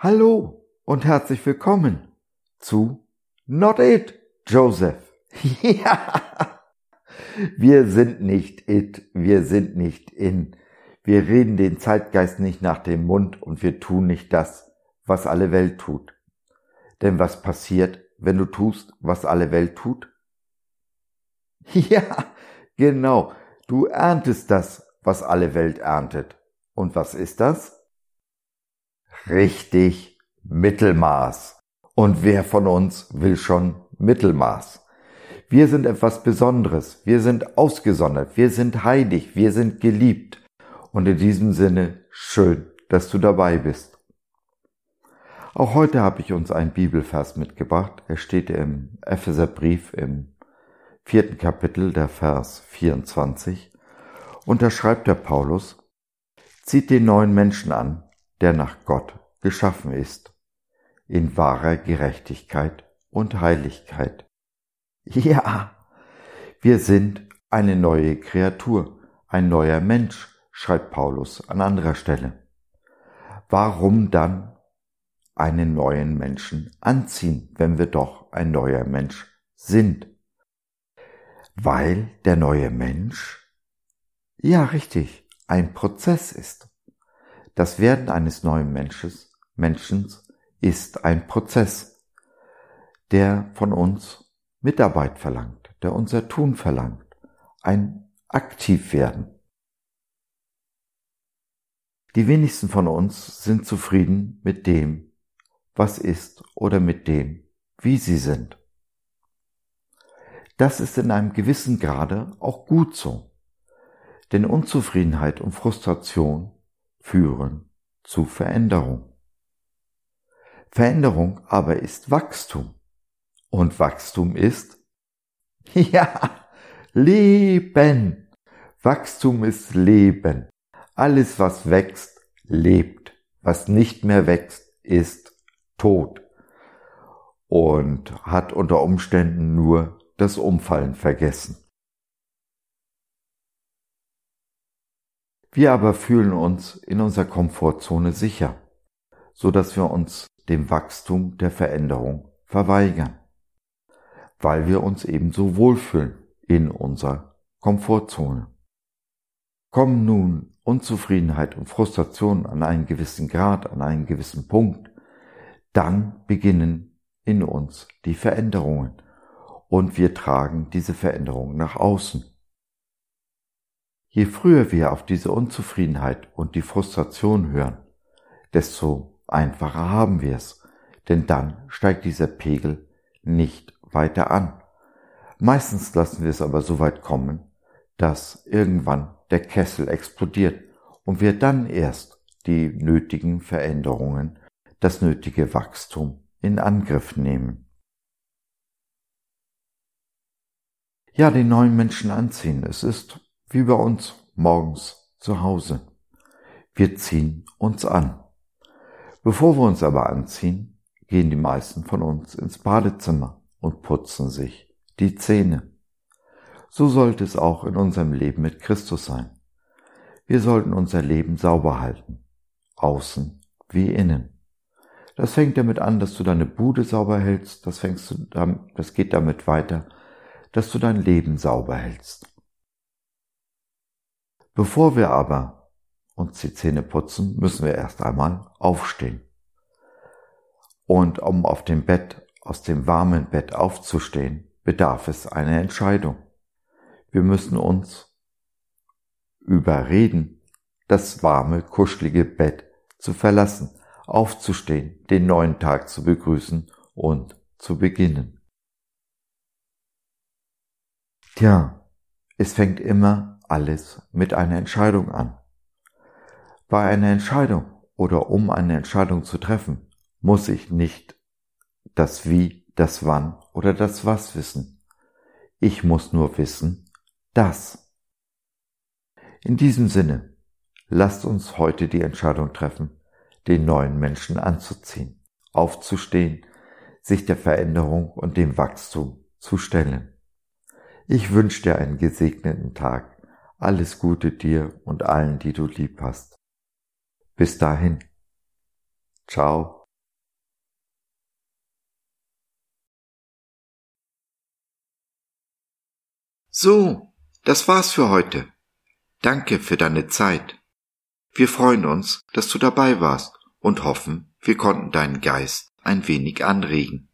Hallo und herzlich willkommen zu Not It, Joseph. ja, wir sind nicht it, wir sind nicht in. Wir reden den Zeitgeist nicht nach dem Mund und wir tun nicht das, was alle Welt tut. Denn was passiert, wenn du tust, was alle Welt tut? Ja, genau. Du erntest das, was alle Welt erntet. Und was ist das? Richtig, Mittelmaß. Und wer von uns will schon Mittelmaß? Wir sind etwas Besonderes, wir sind ausgesondert, wir sind heilig, wir sind geliebt. Und in diesem Sinne schön, dass du dabei bist. Auch heute habe ich uns einen Bibelvers mitgebracht. Er steht im Epheserbrief im vierten Kapitel, der Vers 24. Und da schreibt der Paulus, zieht den neuen Menschen an, der nach Gott geschaffen ist, in wahrer Gerechtigkeit und Heiligkeit. Ja, wir sind eine neue Kreatur, ein neuer Mensch, schreibt Paulus an anderer Stelle. Warum dann einen neuen Menschen anziehen, wenn wir doch ein neuer Mensch sind? Weil der neue Mensch, ja richtig, ein Prozess ist. Das Werden eines neuen Menschen, Menschen ist ein Prozess, der von uns Mitarbeit verlangt, der unser Tun verlangt, ein Aktivwerden. Die wenigsten von uns sind zufrieden mit dem, was ist oder mit dem, wie sie sind. Das ist in einem gewissen Grade auch gut so, denn Unzufriedenheit und Frustration führen zu Veränderung. Veränderung aber ist Wachstum. Und Wachstum ist, ja, Leben. Wachstum ist Leben. Alles, was wächst, lebt. Was nicht mehr wächst, ist tot. Und hat unter Umständen nur das Umfallen vergessen. Wir aber fühlen uns in unserer Komfortzone sicher, so dass wir uns dem Wachstum der Veränderung verweigern, weil wir uns ebenso wohlfühlen in unserer Komfortzone. Kommen nun Unzufriedenheit und Frustration an einen gewissen Grad, an einen gewissen Punkt, dann beginnen in uns die Veränderungen und wir tragen diese Veränderungen nach außen. Je früher wir auf diese Unzufriedenheit und die Frustration hören, desto einfacher haben wir es, denn dann steigt dieser Pegel nicht weiter an. Meistens lassen wir es aber so weit kommen, dass irgendwann der Kessel explodiert und wir dann erst die nötigen Veränderungen, das nötige Wachstum in Angriff nehmen. Ja, den neuen Menschen anziehen, es ist wie bei uns morgens zu Hause. Wir ziehen uns an. Bevor wir uns aber anziehen, gehen die meisten von uns ins Badezimmer und putzen sich die Zähne. So sollte es auch in unserem Leben mit Christus sein. Wir sollten unser Leben sauber halten, außen wie innen. Das fängt damit an, dass du deine Bude sauber hältst, das, fängst du, das geht damit weiter, dass du dein Leben sauber hältst. Bevor wir aber uns die Zähne putzen, müssen wir erst einmal aufstehen. Und um auf dem Bett, aus dem warmen Bett aufzustehen, bedarf es einer Entscheidung. Wir müssen uns überreden, das warme, kuschelige Bett zu verlassen, aufzustehen, den neuen Tag zu begrüßen und zu beginnen. Tja, es fängt immer alles mit einer Entscheidung an. Bei einer Entscheidung oder um eine Entscheidung zu treffen, muss ich nicht das Wie, das Wann oder das Was wissen. Ich muss nur wissen, dass. In diesem Sinne, lasst uns heute die Entscheidung treffen, den neuen Menschen anzuziehen, aufzustehen, sich der Veränderung und dem Wachstum zu stellen. Ich wünsche dir einen gesegneten Tag alles Gute dir und allen, die du lieb hast. Bis dahin. Ciao. So, das war's für heute. Danke für deine Zeit. Wir freuen uns, dass du dabei warst und hoffen, wir konnten deinen Geist ein wenig anregen.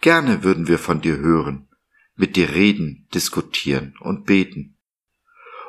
Gerne würden wir von dir hören, mit dir reden, diskutieren und beten.